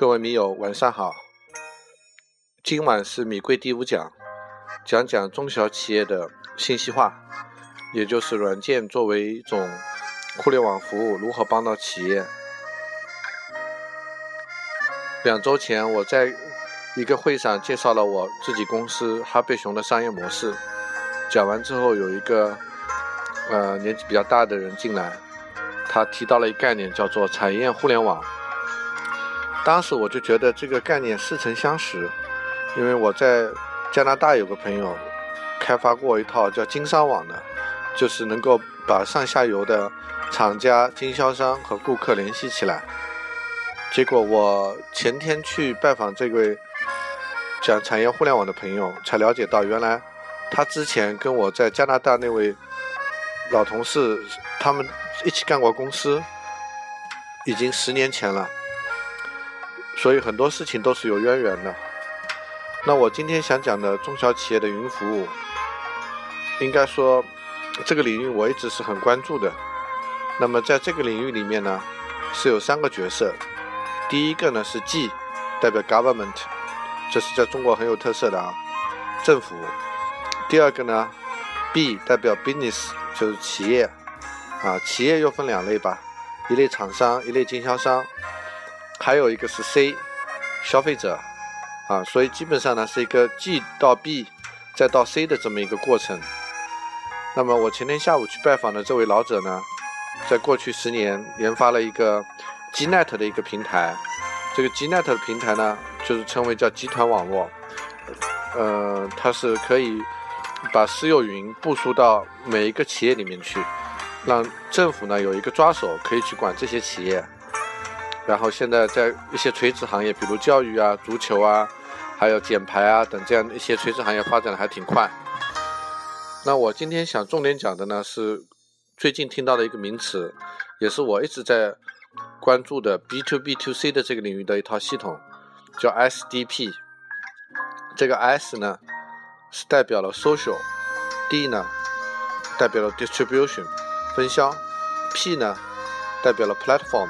各位米友，晚上好。今晚是米贵第五讲，讲讲中小企业的信息化，也就是软件作为一种互联网服务如何帮到企业。两周前，我在一个会上介绍了我自己公司哈贝熊的商业模式。讲完之后，有一个呃年纪比较大的人进来，他提到了一个概念，叫做产业互联网。当时我就觉得这个概念似曾相识，因为我在加拿大有个朋友开发过一套叫经商网的，就是能够把上下游的厂家、经销商和顾客联系起来。结果我前天去拜访这位讲产业互联网的朋友，才了解到原来他之前跟我在加拿大那位老同事他们一起干过公司，已经十年前了。所以很多事情都是有渊源的。那我今天想讲的中小企业的云服务，应该说这个领域我一直是很关注的。那么在这个领域里面呢，是有三个角色。第一个呢是 G，代表 Government，这是在中国很有特色的啊，政府。第二个呢 B 代表 Business，就是企业啊，企业又分两类吧，一类厂商，一类经销商。还有一个是 C，消费者，啊，所以基本上呢是一个 G 到 B，再到 C 的这么一个过程。那么我前天下午去拜访的这位老者呢，在过去十年研发了一个 GNet 的一个平台。这个 GNet 的平台呢，就是称为叫集团网络，呃，它是可以把私有云部署到每一个企业里面去，让政府呢有一个抓手可以去管这些企业。然后现在在一些垂直行业，比如教育啊、足球啊，还有减排啊等这样一些垂直行业发展的还挺快。那我今天想重点讲的呢是最近听到的一个名词，也是我一直在关注的 B to B to C 的这个领域的一套系统，叫 SDP。这个 S 呢是代表了 social，D 呢代表了 distribution 分销，P 呢代表了 platform。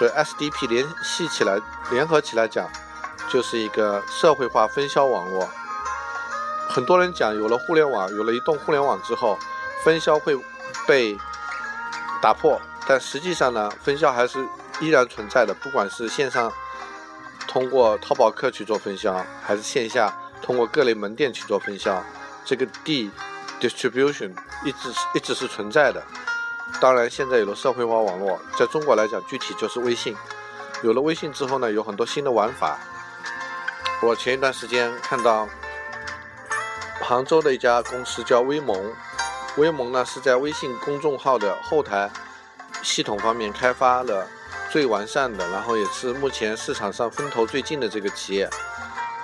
所以 SDP 联系起来、联合起来讲，就是一个社会化分销网络。很多人讲，有了互联网，有了移动互联网之后，分销会被打破。但实际上呢，分销还是依然存在的。不管是线上通过淘宝客去做分销，还是线下通过各类门店去做分销，这个 D distribution 一直是一直是存在的。当然，现在有了社会化网络，在中国来讲，具体就是微信。有了微信之后呢，有很多新的玩法。我前一段时间看到杭州的一家公司叫微盟，微盟呢是在微信公众号的后台系统方面开发了最完善的，然后也是目前市场上风头最近的这个企业。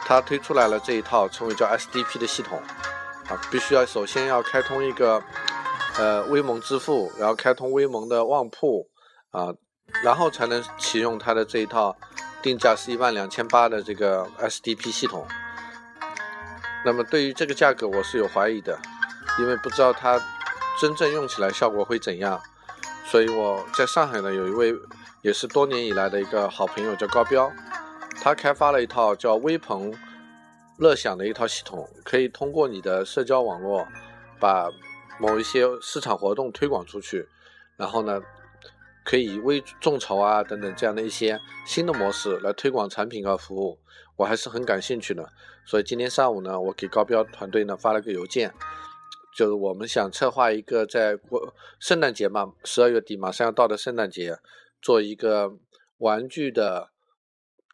它推出来了这一套称为叫 SDP 的系统，啊，必须要首先要开通一个。呃，微盟支付，然后开通微盟的旺铺，啊，然后才能启用它的这一套定价是一万两千八的这个 SDP 系统。那么对于这个价格，我是有怀疑的，因为不知道它真正用起来效果会怎样。所以我在上海呢，有一位也是多年以来的一个好朋友叫高彪，他开发了一套叫微朋乐享的一套系统，可以通过你的社交网络把。某一些市场活动推广出去，然后呢，可以微众筹啊等等这样的一些新的模式来推广产品和服务，我还是很感兴趣的。所以今天上午呢，我给高标团队呢发了个邮件，就是我们想策划一个在过圣诞节嘛，十二月底马上要到的圣诞节，做一个玩具的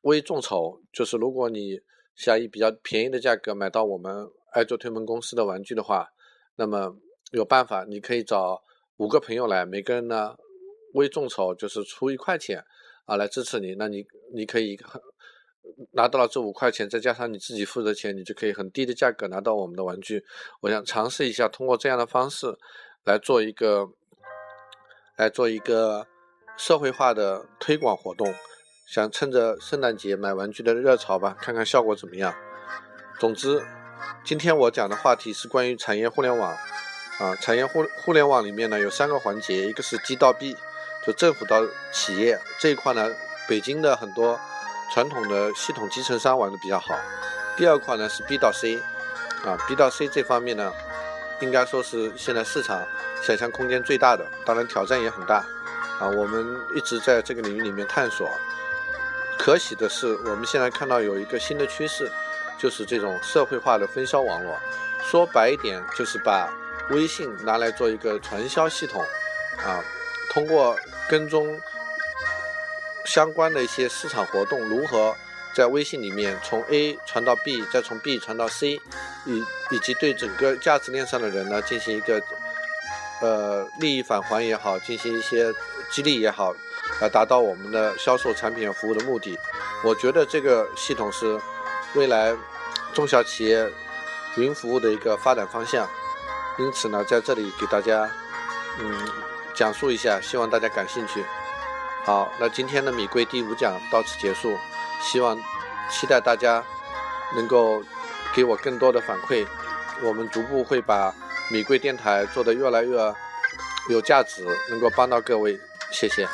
微众筹，就是如果你想以比较便宜的价格买到我们爱做推门公司的玩具的话，那么。有办法，你可以找五个朋友来，每个人呢微众筹，就是出一块钱啊来支持你。那你你可以拿到了这五块钱，再加上你自己付的钱，你就可以很低的价格拿到我们的玩具。我想尝试一下，通过这样的方式来做一个来做一个社会化的推广活动，想趁着圣诞节买玩具的热潮吧，看看效果怎么样。总之，今天我讲的话题是关于产业互联网。啊，产业互互联网里面呢有三个环节，一个是 G 到 B，就政府到企业这一块呢，北京的很多传统的系统集成商玩的比较好。第二块呢是 B 到 C，啊 B 到 C 这方面呢，应该说是现在市场想象空间最大的，当然挑战也很大，啊我们一直在这个领域里面探索。可喜的是，我们现在看到有一个新的趋势，就是这种社会化的分销网络。说白一点，就是把微信拿来做一个传销系统，啊，通过跟踪相关的一些市场活动，如何在微信里面从 A 传到 B，再从 B 传到 C，以以及对整个价值链上的人呢进行一个呃利益返还也好，进行一些激励也好。来达到我们的销售产品服务的目的，我觉得这个系统是未来中小企业云服务的一个发展方向。因此呢，在这里给大家嗯讲述一下，希望大家感兴趣。好，那今天的米贵第五讲到此结束，希望期待大家能够给我更多的反馈，我们逐步会把米贵电台做得越来越有价值，能够帮到各位。谢谢。